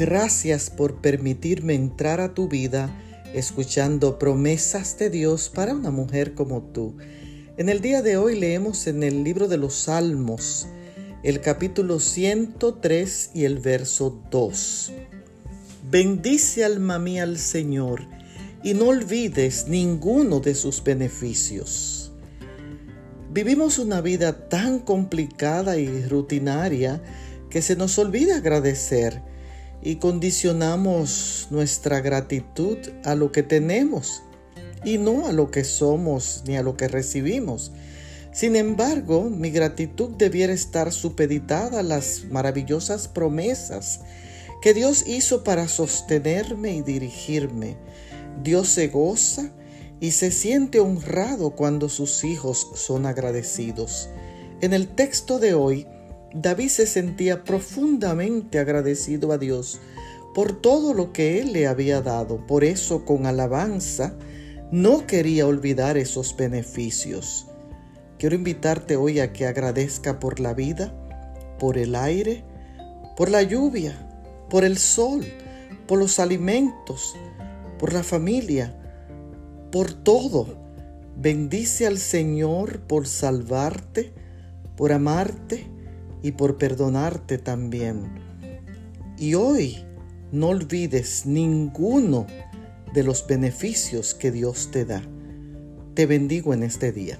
Gracias por permitirme entrar a tu vida escuchando promesas de Dios para una mujer como tú. En el día de hoy leemos en el libro de los Salmos el capítulo 103 y el verso 2. Bendice alma mía al Señor y no olvides ninguno de sus beneficios. Vivimos una vida tan complicada y rutinaria que se nos olvida agradecer y condicionamos nuestra gratitud a lo que tenemos y no a lo que somos ni a lo que recibimos. Sin embargo, mi gratitud debiera estar supeditada a las maravillosas promesas que Dios hizo para sostenerme y dirigirme. Dios se goza y se siente honrado cuando sus hijos son agradecidos. En el texto de hoy, David se sentía profundamente agradecido a Dios por todo lo que él le había dado. Por eso, con alabanza, no quería olvidar esos beneficios. Quiero invitarte hoy a que agradezca por la vida, por el aire, por la lluvia, por el sol, por los alimentos, por la familia, por todo. Bendice al Señor por salvarte, por amarte, y por perdonarte también. Y hoy no olvides ninguno de los beneficios que Dios te da. Te bendigo en este día.